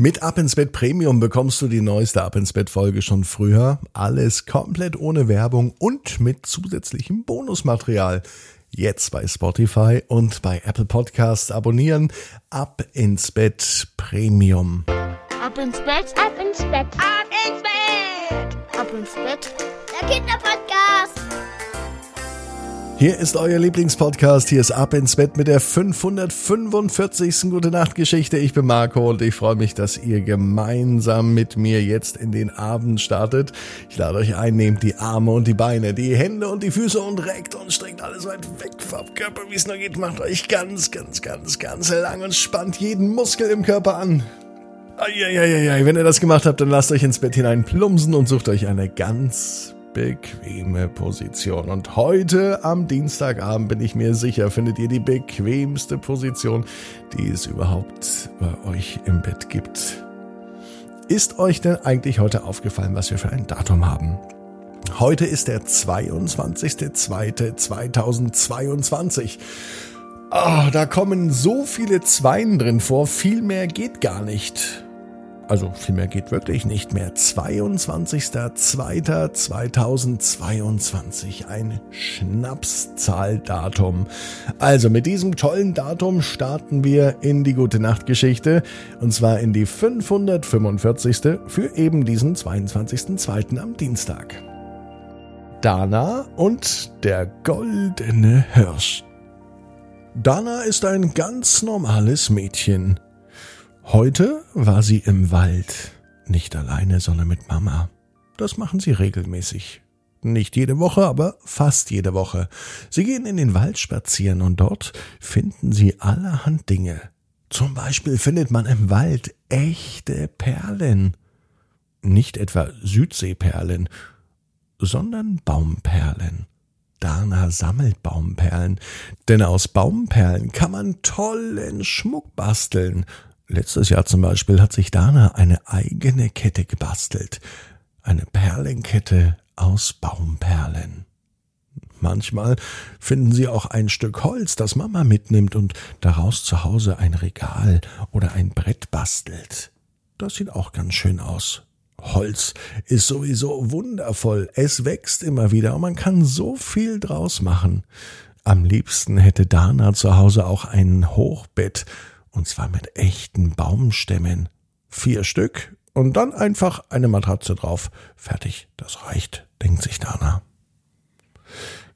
Mit Ab ins Bett Premium bekommst du die neueste Ab ins Bett Folge schon früher. Alles komplett ohne Werbung und mit zusätzlichem Bonusmaterial. Jetzt bei Spotify und bei Apple Podcasts abonnieren. Ab ins Bett Premium. Ab ins Bett, ab ins Bett, ab ins Bett, ab ins Bett. Der Kinderpodcast. Hier ist euer Lieblingspodcast. Hier ist Ab ins Bett mit der 545. Gute Nacht Geschichte. Ich bin Marco und ich freue mich, dass ihr gemeinsam mit mir jetzt in den Abend startet. Ich lade euch ein, nehmt die Arme und die Beine, die Hände und die Füße und reckt und streckt alles weit weg vom Körper, wie es nur geht. Macht euch ganz, ganz, ganz, ganz lang und spannt jeden Muskel im Körper an. Eieieiei, wenn ihr das gemacht habt, dann lasst euch ins Bett hinein plumpsen und sucht euch eine ganz bequeme Position. Und heute am Dienstagabend bin ich mir sicher, findet ihr die bequemste Position, die es überhaupt bei euch im Bett gibt. Ist euch denn eigentlich heute aufgefallen, was wir für ein Datum haben? Heute ist der 22.02.2022. Oh, ah, da kommen so viele Zweien drin vor, viel mehr geht gar nicht. Also viel mehr geht wirklich nicht mehr. 22.02.2022. Ein Schnapszahldatum. Also mit diesem tollen Datum starten wir in die Gute Nacht Geschichte. Und zwar in die 545. für eben diesen 22.02. am Dienstag. Dana und der goldene Hirsch. Dana ist ein ganz normales Mädchen. Heute war sie im Wald, nicht alleine, sondern mit Mama. Das machen sie regelmäßig. Nicht jede Woche, aber fast jede Woche. Sie gehen in den Wald spazieren und dort finden sie allerhand Dinge. Zum Beispiel findet man im Wald echte Perlen. Nicht etwa Südseeperlen, sondern Baumperlen. Dana sammelt Baumperlen, denn aus Baumperlen kann man tollen Schmuck basteln, Letztes Jahr zum Beispiel hat sich Dana eine eigene Kette gebastelt. Eine Perlenkette aus Baumperlen. Manchmal finden sie auch ein Stück Holz, das Mama mitnimmt und daraus zu Hause ein Regal oder ein Brett bastelt. Das sieht auch ganz schön aus. Holz ist sowieso wundervoll. Es wächst immer wieder und man kann so viel draus machen. Am liebsten hätte Dana zu Hause auch ein Hochbett und zwar mit echten Baumstämmen. Vier Stück und dann einfach eine Matratze drauf. Fertig, das reicht, denkt sich Dana.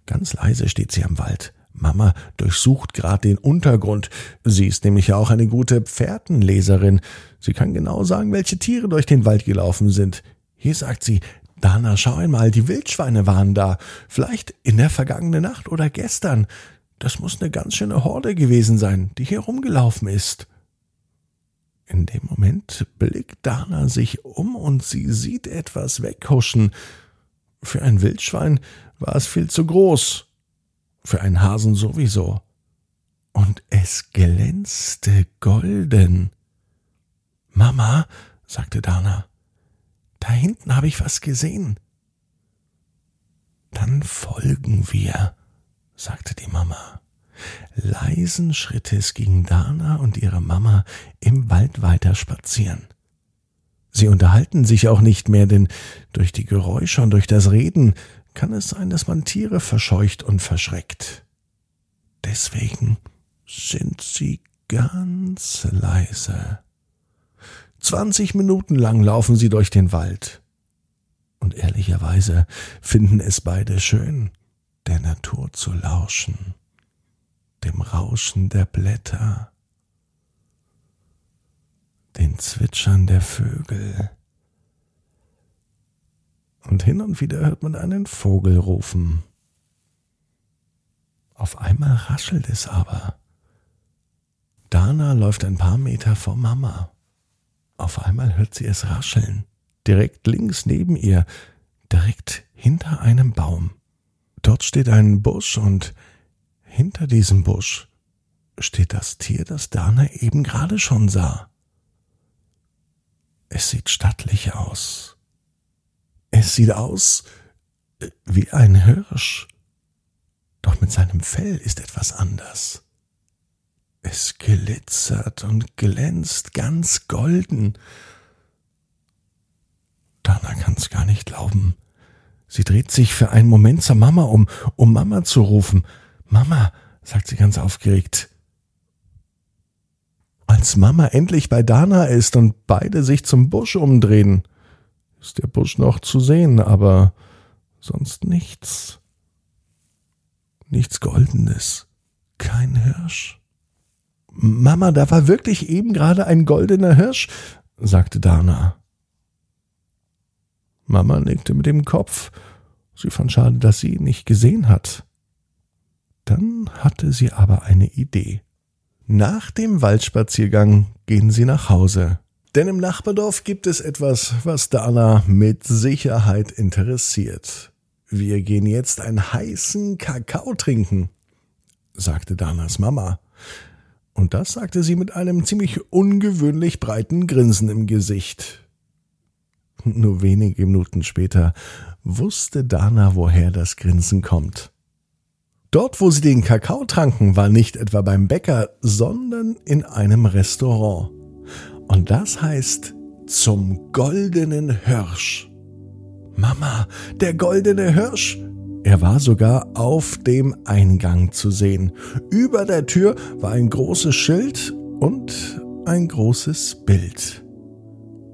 Ganz leise steht sie am Wald. Mama durchsucht gerade den Untergrund. Sie ist nämlich ja auch eine gute Pferdenleserin. Sie kann genau sagen, welche Tiere durch den Wald gelaufen sind. Hier sagt sie, Dana, schau einmal, die Wildschweine waren da. Vielleicht in der vergangenen Nacht oder gestern. Das muss eine ganz schöne Horde gewesen sein, die hier rumgelaufen ist. In dem Moment blickt Dana sich um und sie sieht etwas weghuschen. Für ein Wildschwein war es viel zu groß. Für einen Hasen sowieso. Und es glänzte golden. Mama, sagte Dana, da hinten habe ich was gesehen. Dann folgen wir sagte die Mama. Leisen Schrittes gingen Dana und ihre Mama im Wald weiter spazieren. Sie unterhalten sich auch nicht mehr, denn durch die Geräusche und durch das Reden kann es sein, dass man Tiere verscheucht und verschreckt. Deswegen sind sie ganz leise. Zwanzig Minuten lang laufen sie durch den Wald. Und ehrlicherweise finden es beide schön der Natur zu lauschen, dem Rauschen der Blätter, den Zwitschern der Vögel. Und hin und wieder hört man einen Vogel rufen. Auf einmal raschelt es aber. Dana läuft ein paar Meter vor Mama. Auf einmal hört sie es rascheln. Direkt links neben ihr, direkt hinter einem Baum. Dort steht ein Busch und hinter diesem Busch steht das Tier, das Dana eben gerade schon sah. Es sieht stattlich aus. Es sieht aus äh, wie ein Hirsch. Doch mit seinem Fell ist etwas anders. Es glitzert und glänzt ganz golden. Dana kann's gar nicht glauben. Sie dreht sich für einen Moment zur Mama um, um Mama zu rufen. Mama, sagt sie ganz aufgeregt. Als Mama endlich bei Dana ist und beide sich zum Busch umdrehen, ist der Busch noch zu sehen, aber sonst nichts. Nichts Goldenes. Kein Hirsch. Mama, da war wirklich eben gerade ein goldener Hirsch, sagte Dana. Mama nickte mit dem Kopf. Sie fand schade, dass sie ihn nicht gesehen hat. Dann hatte sie aber eine Idee. Nach dem Waldspaziergang gehen sie nach Hause. Denn im Nachbardorf gibt es etwas, was Dana mit Sicherheit interessiert. Wir gehen jetzt einen heißen Kakao trinken, sagte Danas Mama. Und das sagte sie mit einem ziemlich ungewöhnlich breiten Grinsen im Gesicht. Nur wenige Minuten später wusste Dana, woher das Grinsen kommt. Dort, wo sie den Kakao tranken, war nicht etwa beim Bäcker, sondern in einem Restaurant. Und das heißt zum goldenen Hirsch. Mama, der goldene Hirsch. Er war sogar auf dem Eingang zu sehen. Über der Tür war ein großes Schild und ein großes Bild.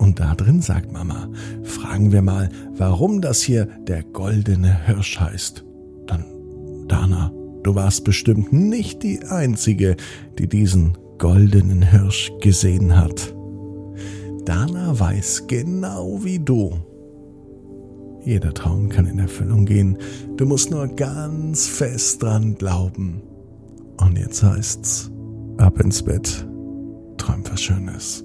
Und da drin sagt Mama, fragen wir mal, warum das hier der goldene Hirsch heißt. Dana, du warst bestimmt nicht die Einzige, die diesen goldenen Hirsch gesehen hat. Dana weiß genau wie du. Jeder Traum kann in Erfüllung gehen. Du musst nur ganz fest dran glauben. Und jetzt heißt's, ab ins Bett. Träum was Schönes.